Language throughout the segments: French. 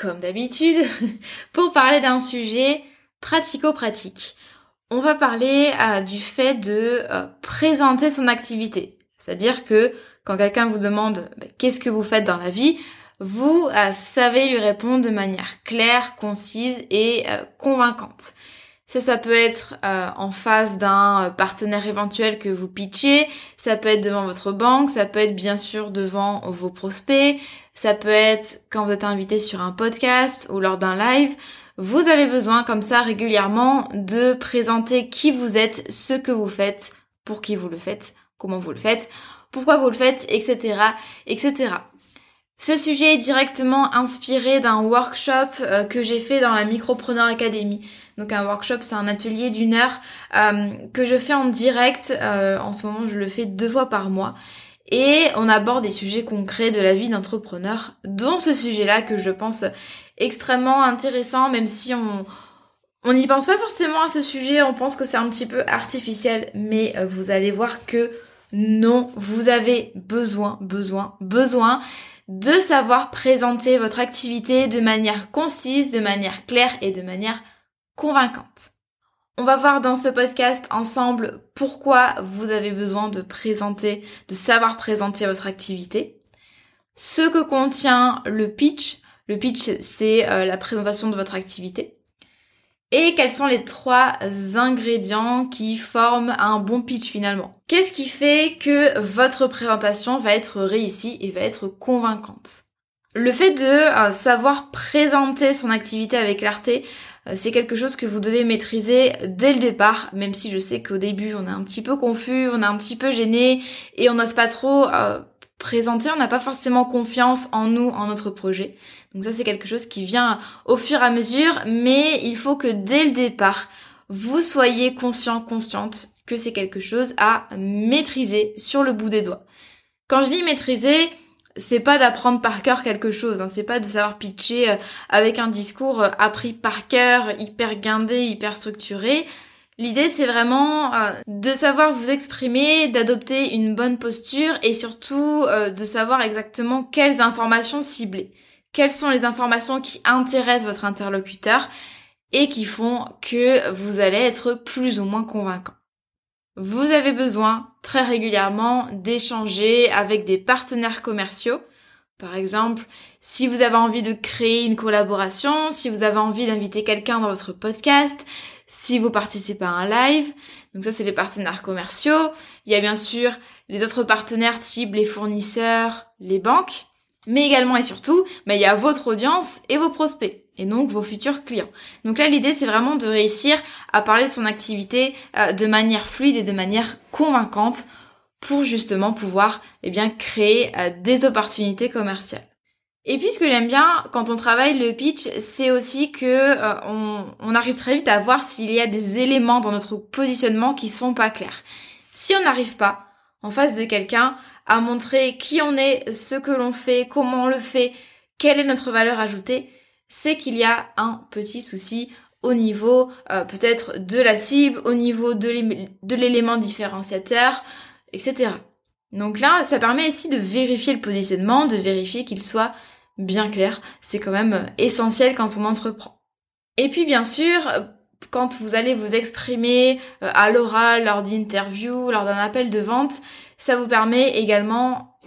comme d'habitude, pour parler d'un sujet pratico-pratique. On va parler euh, du fait de euh, présenter son activité. C'est-à-dire que quand quelqu'un vous demande bah, qu'est-ce que vous faites dans la vie, vous euh, savez lui répondre de manière claire, concise et convaincante. Ça, ça peut être en face d'un partenaire éventuel que vous pitchez, ça peut être devant votre banque, ça peut être bien sûr devant vos prospects, ça peut être quand vous êtes invité sur un podcast ou lors d'un live. Vous avez besoin comme ça régulièrement de présenter qui vous êtes, ce que vous faites, pour qui vous le faites, comment vous le faites, pourquoi vous le faites, etc., etc. Ce sujet est directement inspiré d'un workshop euh, que j'ai fait dans la Micropreneur Academy. Donc un workshop, c'est un atelier d'une heure euh, que je fais en direct. Euh, en ce moment, je le fais deux fois par mois. Et on aborde des sujets concrets de la vie d'entrepreneur, dont ce sujet-là que je pense extrêmement intéressant, même si on on n'y pense pas forcément à ce sujet, on pense que c'est un petit peu artificiel, mais euh, vous allez voir que non, vous avez besoin, besoin, besoin de savoir présenter votre activité de manière concise, de manière claire et de manière convaincante. On va voir dans ce podcast ensemble pourquoi vous avez besoin de présenter, de savoir présenter votre activité, ce que contient le pitch. Le pitch, c'est euh, la présentation de votre activité. Et quels sont les trois ingrédients qui forment un bon pitch finalement? Qu'est-ce qui fait que votre présentation va être réussie et va être convaincante? Le fait de euh, savoir présenter son activité avec clarté, c'est quelque chose que vous devez maîtriser dès le départ, même si je sais qu'au début on est un petit peu confus, on est un petit peu gêné et on n'ose pas trop euh, présenter, on n'a pas forcément confiance en nous, en notre projet. Donc ça c'est quelque chose qui vient au fur et à mesure, mais il faut que dès le départ, vous soyez conscient, consciente que c'est quelque chose à maîtriser sur le bout des doigts. Quand je dis maîtriser, c'est pas d'apprendre par cœur quelque chose, hein. c'est pas de savoir pitcher euh, avec un discours euh, appris par cœur, hyper guindé, hyper structuré. L'idée c'est vraiment euh, de savoir vous exprimer, d'adopter une bonne posture et surtout de savoir exactement quelles informations cibler. Quelles sont les informations qui intéressent votre interlocuteur et qui font que vous allez être plus ou moins convaincant. Vous avez besoin très régulièrement d'échanger avec des partenaires commerciaux. Par exemple, si vous avez envie de créer une collaboration, si vous avez envie d'inviter quelqu'un dans votre podcast, si vous participez à un live. Donc ça, c'est les partenaires commerciaux. Il y a bien sûr les autres partenaires type les fournisseurs, les banques. Mais également et surtout, bah, il y a votre audience et vos prospects et donc vos futurs clients. Donc là, l'idée, c'est vraiment de réussir à parler de son activité euh, de manière fluide et de manière convaincante pour justement pouvoir eh bien, créer euh, des opportunités commerciales. Et puis ce que j'aime bien quand on travaille le pitch, c'est aussi que euh, on, on, arrive très vite à voir s'il y a des éléments dans notre positionnement qui sont pas clairs. Si on n'arrive pas en face de quelqu'un à montrer qui on est, ce que l'on fait, comment on le fait, quelle est notre valeur ajoutée, c'est qu'il y a un petit souci au niveau euh, peut-être de la cible, au niveau de l'élément différenciateur, etc. Donc là, ça permet ici de vérifier le positionnement, de vérifier qu'il soit bien clair. C'est quand même essentiel quand on entreprend. Et puis bien sûr, quand vous allez vous exprimer euh, à l'oral, lors d'interviews, lors d'un appel de vente, ça vous permet également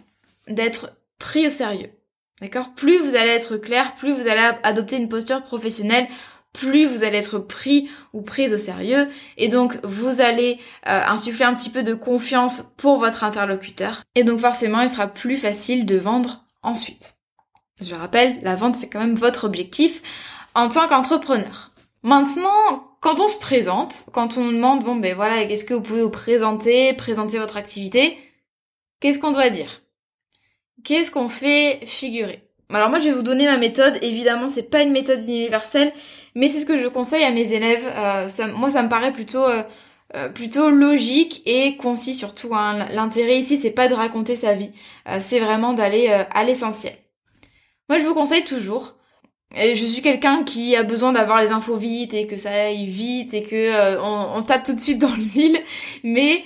d'être pris au sérieux. D'accord? Plus vous allez être clair, plus vous allez adopter une posture professionnelle, plus vous allez être pris ou prise au sérieux et donc vous allez euh, insuffler un petit peu de confiance pour votre interlocuteur et donc forcément il sera plus facile de vendre ensuite. Je rappelle, la vente c'est quand même votre objectif en tant qu'entrepreneur. Maintenant, quand on se présente, quand on demande bon ben voilà, qu'est-ce que vous pouvez vous présenter, présenter votre activité, qu'est-ce qu'on doit dire? Qu'est-ce qu'on fait figurer? Alors moi je vais vous donner ma méthode, évidemment c'est pas une méthode universelle, mais c'est ce que je conseille à mes élèves. Euh, moi ça me paraît plutôt euh, euh, logique et concis surtout. Hein. L'intérêt ici c'est pas de raconter sa vie, c'est vraiment d'aller à l'essentiel. Moi je vous conseille toujours. Je suis quelqu'un qui a besoin d'avoir les infos vite et que ça aille vite et que on, tape tout de suite dans l'huile, mais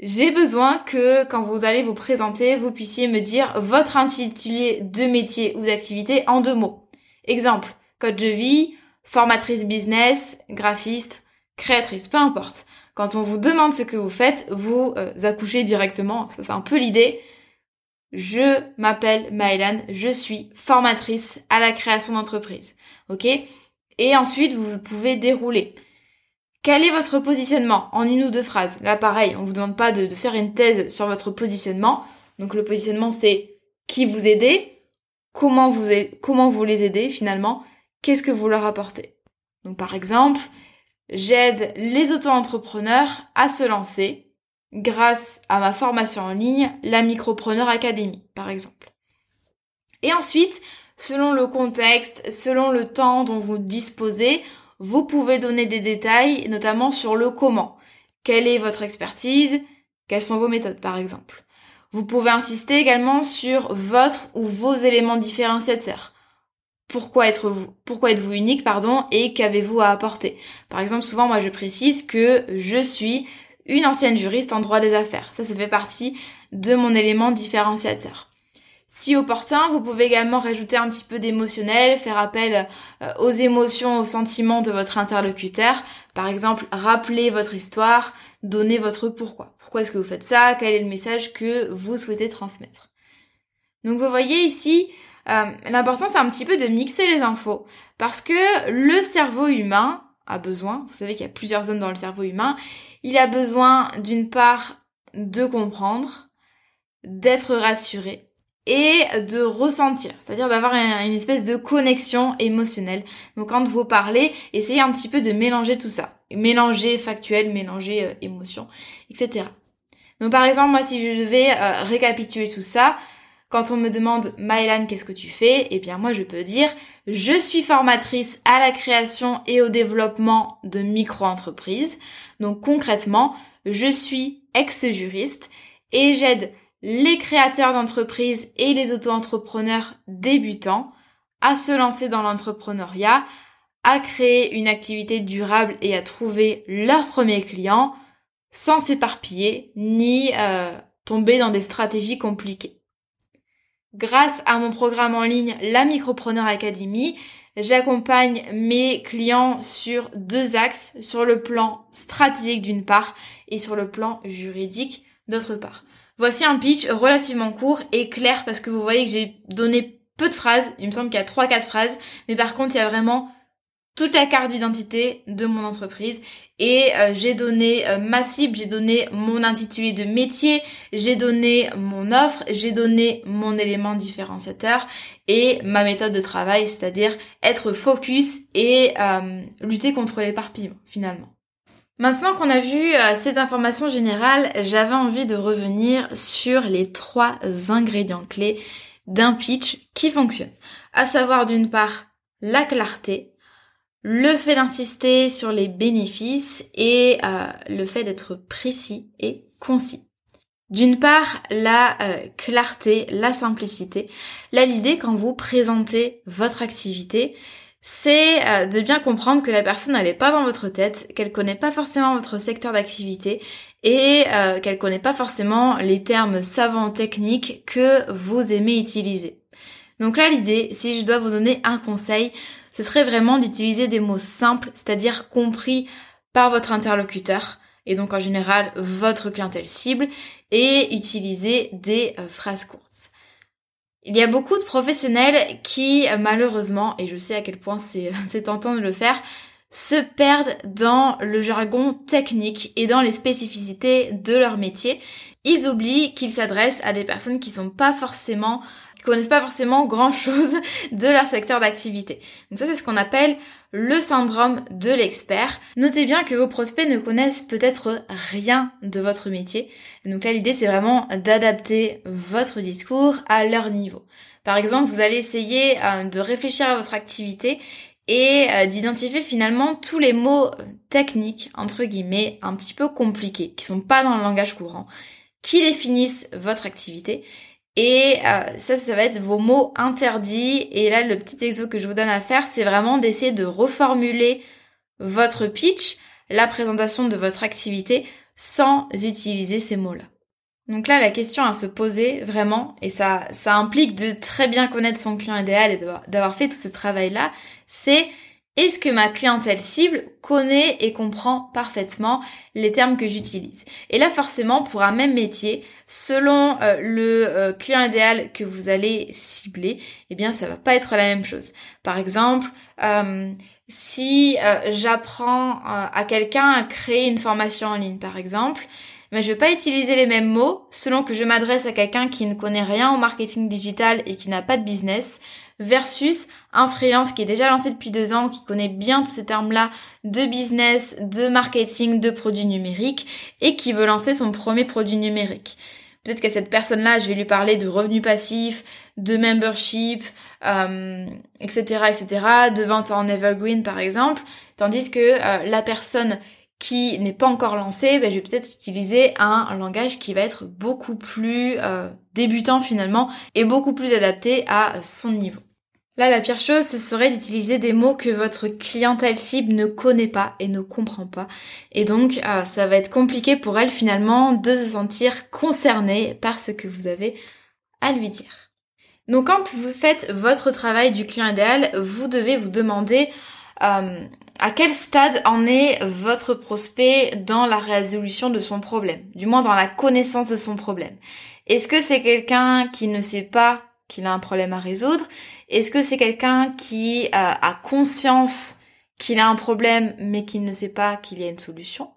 j'ai besoin que quand vous allez vous présenter, vous puissiez me dire votre intitulé de métier ou d'activité en deux mots. Exemple, code de vie, formatrice business, graphiste, créatrice, peu importe. Quand on vous demande ce que vous faites, vous euh, accouchez directement, ça c'est un peu l'idée. Je m'appelle Maëlan, je suis formatrice à la création d'entreprise. OK? Et ensuite, vous pouvez dérouler. Quel est votre positionnement en une ou deux phrases? Là, pareil, on vous demande pas de, faire une thèse sur votre positionnement. Donc le positionnement, c'est qui vous aidez, comment vous, comment vous les aidez finalement, qu'est-ce que vous leur apportez? Donc par exemple, j'aide les auto-entrepreneurs à se lancer grâce à ma formation en ligne, la Micropreneur Academy, par exemple. Et ensuite, selon le contexte, selon le temps dont vous disposez, vous pouvez donner des détails, notamment sur le comment. Quelle est votre expertise? Quelles sont vos méthodes, par exemple? Vous pouvez insister également sur votre ou vos éléments différenciateurs. Pourquoi, êtes-vous unique, pardon, et qu'avez-vous à apporter? Par exemple, souvent, moi, je précise que je suis une ancienne juriste en droit des affaires. Ça, ça fait partie de mon élément différenciateur. Si opportun, vous pouvez également rajouter un petit peu d'émotionnel, faire appel euh, aux émotions, aux sentiments de votre interlocuteur. Par exemple, rappeler votre histoire, donner votre pourquoi. Pourquoi est-ce que vous faites ça? Quel est le message que vous souhaitez transmettre? Donc vous voyez ici, euh, l'important c'est un petit peu de mixer les infos. Parce que le cerveau humain a besoin, vous savez qu'il y a plusieurs zones dans le cerveau humain, il a besoin d'une part de comprendre, d'être rassuré et de ressentir, c'est-à-dire d'avoir une espèce de connexion émotionnelle. Donc quand vous parlez, essayez un petit peu de mélanger tout ça. Mélanger factuel, mélanger euh, émotion, etc. Donc par exemple, moi si je devais euh, récapituler tout ça, quand on me demande Maëlan, qu'est-ce que tu fais? Eh bien moi je peux dire je suis formatrice à la création et au développement de micro-entreprises. Donc concrètement, je suis ex-juriste et j'aide les créateurs d'entreprises et les auto-entrepreneurs débutants à se lancer dans l'entrepreneuriat, à créer une activité durable et à trouver leurs premiers clients sans s'éparpiller ni euh, tomber dans des stratégies compliquées. Grâce à mon programme en ligne La Micropreneur Academy, j'accompagne mes clients sur deux axes, sur le plan stratégique d'une part et sur le plan juridique d'autre part. Voici un pitch relativement court et clair parce que vous voyez que j'ai donné peu de phrases. Il me semble qu'il y a 3-4 phrases. Mais par contre, il y a vraiment toute la carte d'identité de mon entreprise et euh, j'ai donné euh, ma cible, j'ai donné mon intitulé de métier, j'ai donné mon offre, j'ai donné mon élément différenciateur et ma méthode de travail, c'est-à-dire être focus et euh, lutter contre l'éparpillement finalement. Maintenant qu'on a vu euh, ces informations générales, j'avais envie de revenir sur les trois ingrédients clés d'un pitch qui fonctionne. À savoir d'une part la clarté, le fait d'insister sur les bénéfices et euh, le fait d'être précis et concis. D'une part, la euh, clarté, la simplicité. Là, l'idée quand vous présentez votre activité, c'est euh, de bien comprendre que la personne n'est pas dans votre tête, qu'elle connaît pas forcément votre secteur d'activité et euh, qu'elle connaît pas forcément les termes savants techniques que vous aimez utiliser. Donc là, l'idée, si je dois vous donner un conseil, ce serait vraiment d'utiliser des mots simples, c'est-à-dire compris par votre interlocuteur, et donc en général votre clientèle cible, et utiliser des euh, phrases courtes. Il y a beaucoup de professionnels qui, malheureusement, et je sais à quel point c'est tentant de le faire, se perdent dans le jargon technique et dans les spécificités de leur métier. Ils oublient qu'ils s'adressent à des personnes qui sont pas forcément connaissent pas forcément grand chose de leur secteur d'activité. Donc ça c'est ce qu'on appelle le syndrome de l'expert. Notez bien que vos prospects ne connaissent peut-être rien de votre métier. Donc là l'idée c'est vraiment d'adapter votre discours à leur niveau. Par exemple, vous allez essayer euh, de réfléchir à votre activité et euh, d'identifier finalement tous les mots techniques, entre guillemets, un petit peu compliqués, qui sont pas dans le langage courant, qui définissent votre activité et euh, ça, ça va être vos mots interdits. Et là, le petit exo que je vous donne à faire, c'est vraiment d'essayer de reformuler votre pitch, la présentation de votre activité, sans utiliser ces mots-là. Donc là, la question à se poser vraiment, et ça, ça implique de très bien connaître son client idéal et d'avoir fait tout ce travail-là, c'est est-ce que ma clientèle cible connaît et comprend parfaitement les termes que j'utilise Et là, forcément, pour un même métier, selon euh, le euh, client idéal que vous allez cibler, eh bien, ça va pas être la même chose. Par exemple, euh, si j'apprends à quelqu'un à créer une formation en ligne, par exemple, mais je vais pas utiliser les mêmes mots selon que je m'adresse à quelqu'un qui ne connaît rien au marketing digital et qui n'a pas de business versus un freelance qui est déjà lancé depuis deux ans, qui connaît bien tous ces termes-là de business, de marketing, de produits numériques et qui veut lancer son premier produit numérique. Peut-être qu'à cette personne-là, je vais lui parler de revenus passifs, de membership, euh, etc., etc., de vente en evergreen par exemple, tandis que euh, la personne qui n'est pas encore lancée, ben, je vais peut-être utiliser un, langage qui va être beaucoup plus euh, débutant finalement et beaucoup plus adapté à son niveau. Là, la pire chose, ce serait d'utiliser des mots que votre clientèle cible ne connaît pas et ne comprend pas. Et donc, euh, ça va être compliqué pour elle finalement de se sentir concernée par ce que vous avez à lui dire. Donc, quand vous faites votre travail du client idéal, vous devez vous demander euh, à quel stade en est votre prospect dans la résolution de son problème, du moins dans la connaissance de son problème. Est-ce que c'est quelqu'un qui ne sait pas qu'il a un problème à résoudre? Est-ce que c'est quelqu'un qui euh, a conscience qu'il a un problème mais qu'il ne sait pas qu'il y a une solution?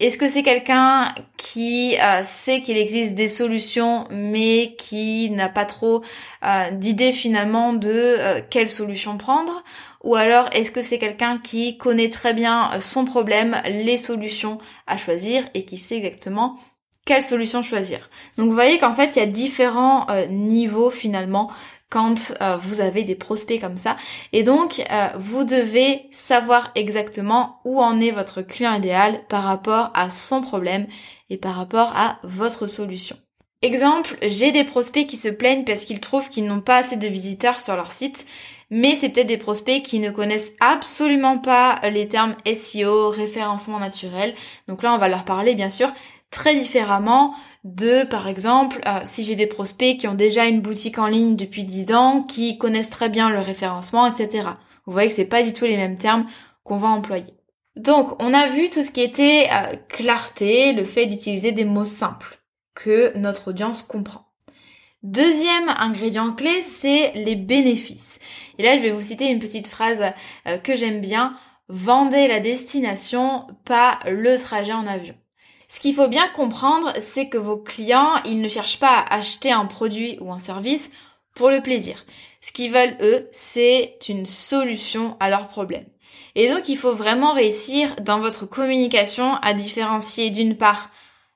Est-ce que c'est quelqu'un qui euh, sait qu'il existe des solutions mais qui n'a pas trop euh, d'idée finalement de quelle solution prendre? Ou alors est-ce que c'est quelqu'un qui connaît très bien son problème, les solutions à choisir et qui sait exactement quelle solution choisir? Donc vous voyez qu'en fait il y a différents euh, niveaux finalement quand euh, vous avez des prospects comme ça. Et donc euh, vous devez savoir exactement où en est votre client idéal par rapport à son problème et par rapport à votre solution. Exemple, j'ai des prospects qui se plaignent parce qu'ils trouvent qu'ils n'ont pas assez de visiteurs sur leur site mais c'est peut-être des prospects qui ne connaissent absolument pas les termes SEO, référencement naturel. Donc là, on va leur parler bien sûr très différemment de, par exemple, euh, si j'ai des prospects qui ont déjà une boutique en ligne depuis 10 ans, qui connaissent très bien le référencement, etc. Vous voyez que c'est pas du tout les mêmes termes qu'on va employer. Donc, on a vu tout ce qui était euh, clarté, le fait d'utiliser des mots simples que notre audience comprend. Deuxième ingrédient clé, c'est les bénéfices. Et là, je vais vous citer une petite phrase euh, que j'aime bien. Vendez la destination, pas le trajet en avion. Ce qu'il faut bien comprendre, c'est que vos clients, ils ne cherchent pas à acheter un produit ou un service pour le plaisir. Ce qu'ils veulent, eux, c'est une solution à leurs problèmes. Et donc, il faut vraiment réussir dans votre communication à différencier d'une part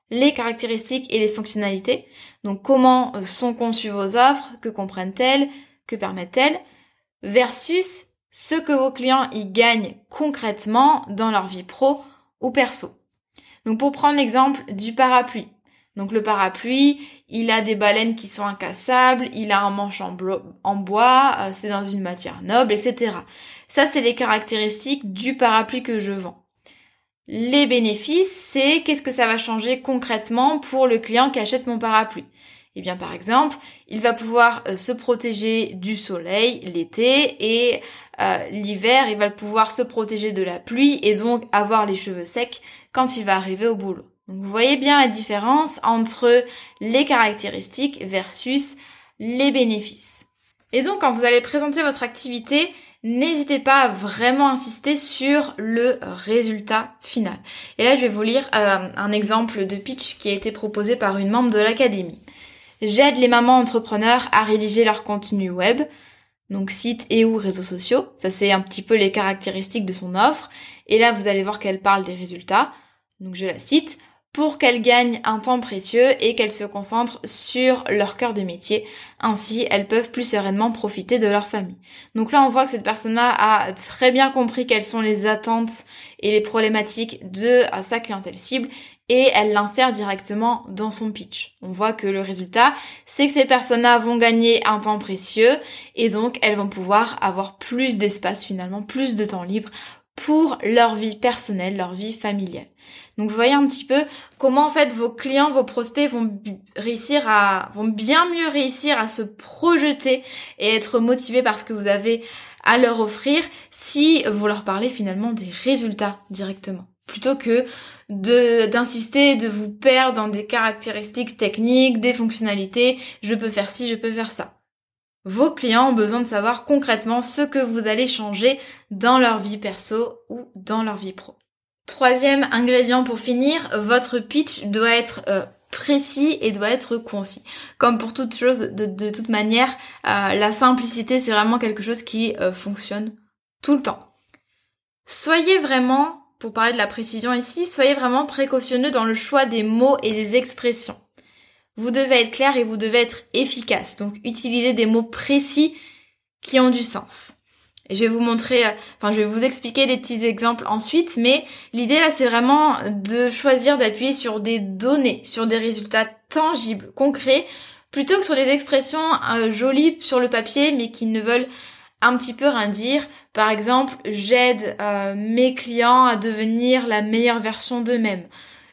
les caractéristiques et les fonctionnalités. Donc, comment sont conçues vos offres, que comprennent-elles, que permettent-elles, versus ce que vos clients y gagnent concrètement dans leur vie pro ou perso. Donc pour prendre l'exemple du parapluie. Donc le parapluie, il a des baleines qui sont incassables, il a un manche en, bois, euh, c'est dans une matière noble, etc. Ça, c'est les caractéristiques du parapluie que je vends. Les bénéfices, c'est qu'est-ce que ça va changer concrètement pour le client qui achète mon parapluie. Eh bien, par exemple, il va pouvoir euh, se protéger du soleil l'été et euh, l'hiver, il va pouvoir se protéger de la pluie et donc avoir les cheveux secs quand il va arriver au boulot. vous voyez bien la différence entre les caractéristiques versus les bénéfices. Et donc, quand vous allez présenter votre activité, n'hésitez pas à vraiment insister sur le résultat final. Et là, je vais vous lire euh, un exemple de pitch qui a été proposé par une membre de l'académie. J'aide les mamans entrepreneurs à rédiger leur contenu web, donc site et ou réseaux sociaux. Ça, c'est un petit peu les caractéristiques de son offre. Et là, vous allez voir qu'elle parle des résultats. Donc, je la cite pour qu'elles gagnent un temps précieux et qu'elles se concentrent sur leur cœur de métier. Ainsi, elles peuvent plus sereinement profiter de leur famille. Donc là, on voit que cette personne-là a très bien compris quelles sont les attentes et les problématiques de sa clientèle cible et elle l'insère directement dans son pitch. On voit que le résultat, c'est que ces personnes-là vont gagner un temps précieux et donc elles vont pouvoir avoir plus d'espace finalement, plus de temps libre pour leur vie personnelle, leur vie familiale. Donc vous voyez un petit peu comment en fait vos clients, vos prospects vont réussir à vont bien mieux réussir à se projeter et être motivés par ce que vous avez à leur offrir si vous leur parlez finalement des résultats directement plutôt que de d'insister, de vous perdre dans des caractéristiques techniques, des fonctionnalités, je peux faire ci, je peux faire ça. Vos clients ont besoin de savoir concrètement ce que vous allez changer dans leur vie perso ou dans leur vie pro. Troisième ingrédient pour finir, votre pitch doit être euh, précis et doit être concis. Comme pour toute chose, de, toute manière, euh, la simplicité, c'est vraiment quelque chose qui euh, fonctionne tout le temps. Soyez vraiment pour parler de la précision ici, soyez vraiment précautionneux dans le choix des mots et des expressions. Vous devez être clair et vous devez être efficace. Donc utilisez des mots précis qui ont du sens. Je vais vous montrer, euh, enfin je vais vous expliquer des petits exemples ensuite, mais l'idée là c'est vraiment de choisir d'appuyer sur des données, sur des résultats tangibles, concrets, plutôt que sur des expressions euh, jolies sur le papier mais qui ne veulent un petit peu rien dire. Par exemple, j'aide euh, mes clients à devenir la meilleure version d'eux-mêmes.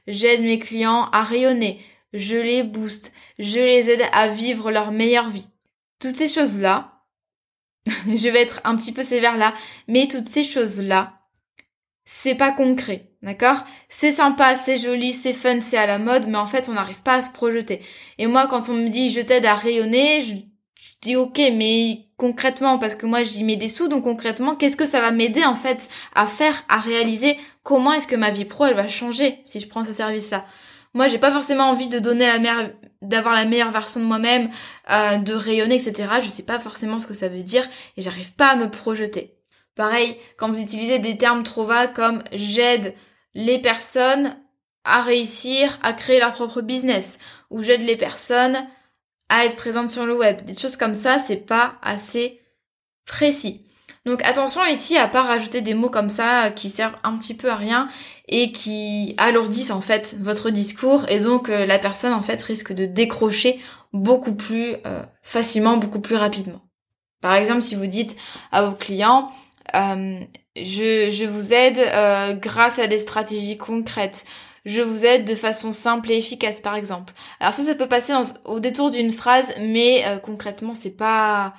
J'aide mes clients à rayonner. Je les booste. Je les aide à vivre leur meilleure vie. Toutes ces choses-là, je vais être un petit peu sévère là, mais toutes ces choses-là, c'est pas concret, d'accord? C'est sympa, c'est joli, c'est fun, c'est à la mode, mais en fait, on n'arrive pas à se projeter. Et moi, quand on me dit je t'aide à rayonner, je dis ok, mais concrètement, parce que moi j'y mets des sous, donc concrètement, qu'est-ce que ça va m'aider en fait à faire, à réaliser Comment est-ce que ma vie pro elle va changer si je prends ce service-là? Moi, j'ai pas forcément envie de donner la meilleure, d'avoir la meilleure version de moi-même, euh, de rayonner, etc. Je sais pas forcément ce que ça veut dire et j'arrive pas à me projeter. Pareil, quand vous utilisez des termes trop vagues comme j'aide les personnes à réussir à créer leur propre business ou j'aide les personnes à être présente sur le web. Des choses comme ça, c'est pas assez précis. Donc attention ici à pas rajouter des mots comme ça qui servent un petit peu à rien et qui alourdissent en fait votre discours et donc euh, la personne en fait risque de décrocher beaucoup plus euh, facilement, beaucoup plus rapidement. Par exemple, si vous dites à vos clients euh, je, vous aide grâce à des stratégies concrètes je vous aide de façon simple et efficace par exemple. Alors ça ça peut passer au détour d'une phrase mais euh, concrètement c'est pas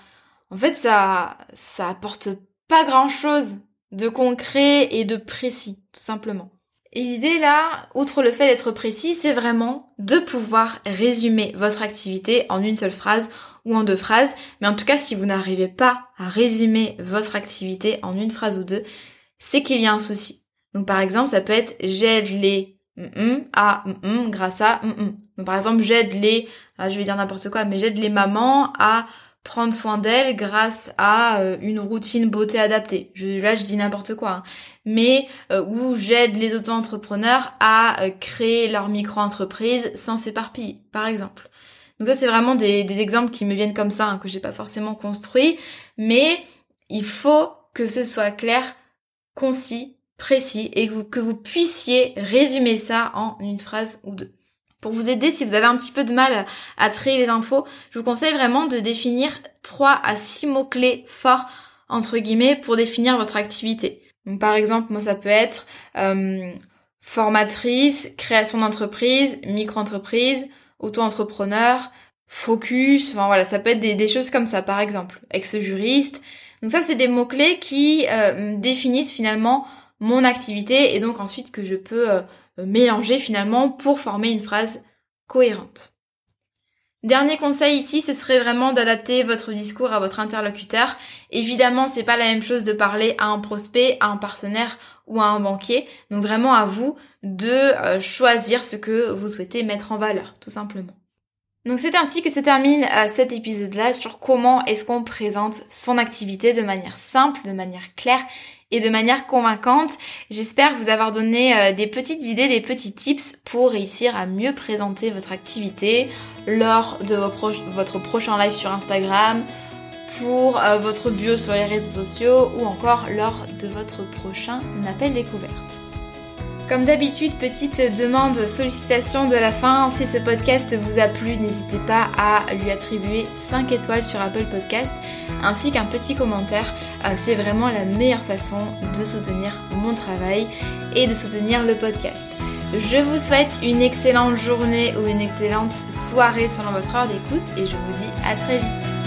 en fait ça ça apporte pas grand-chose de concret et de précis tout simplement. Et l'idée là, outre le fait d'être précis, c'est vraiment de pouvoir résumer votre activité en une seule phrase ou en deux phrases. Mais en tout cas, si vous n'arrivez pas à résumer votre activité en une phrase ou deux, c'est qu'il y a un souci. Donc par exemple, ça peut être j'aide les à grâce à Donc, par exemple, j'aide les, je vais dire n'importe quoi, mais j'aide les mamans à prendre soin d'elles grâce à euh, une routine beauté adaptée. Je, là, je dis n'importe quoi. Hein. Mais euh, où j'aide les auto-entrepreneurs à euh, créer leur micro-entreprise sans s'éparpiller, par exemple. Donc ça, c'est vraiment des, exemples qui me viennent comme ça, hein, que j'ai pas forcément construit. Mais il faut que ce soit clair, concis précis et que vous, puissiez résumer ça en une phrase ou deux. Pour vous aider, si vous avez un petit peu de mal à trier les infos, je vous conseille vraiment de définir 3 à 6 mots-clés forts, entre guillemets, pour définir votre activité. Donc, par exemple, moi, ça peut être euh, formatrice, création d'entreprise, micro-entreprise, auto-entrepreneur, focus, enfin voilà, ça peut être des, choses comme ça, par exemple, ex-juriste. Donc ça, c'est des mots-clés qui euh, définissent finalement mon activité et donc ensuite que je peux euh, mélanger finalement pour former une phrase cohérente. Dernier conseil ici, ce serait vraiment d'adapter votre discours à votre interlocuteur. Évidemment, c'est pas la même chose de parler à un prospect, à un partenaire ou à un banquier. Donc vraiment à vous de euh, choisir ce que vous souhaitez mettre en valeur, tout simplement. Donc c'est ainsi que se termine euh, cet épisode-là sur comment est-ce qu'on présente son activité de manière simple, de manière claire et de manière convaincante. J'espère vous avoir donné euh, des petites idées, des petits tips pour réussir à mieux présenter votre activité lors de votre prochain live sur Instagram, pour euh, votre bio sur les réseaux sociaux ou encore lors de votre prochain appel découverte. Comme d'habitude, petite demande sollicitation de la fin. Si ce podcast vous a plu, n'hésitez pas à lui attribuer 5 étoiles sur Apple Podcast ainsi qu'un petit commentaire. Euh, c'est vraiment la meilleure façon de soutenir mon travail et de soutenir le podcast. Je vous souhaite une excellente journée ou une excellente soirée selon votre heure d'écoute et je vous dis à très vite.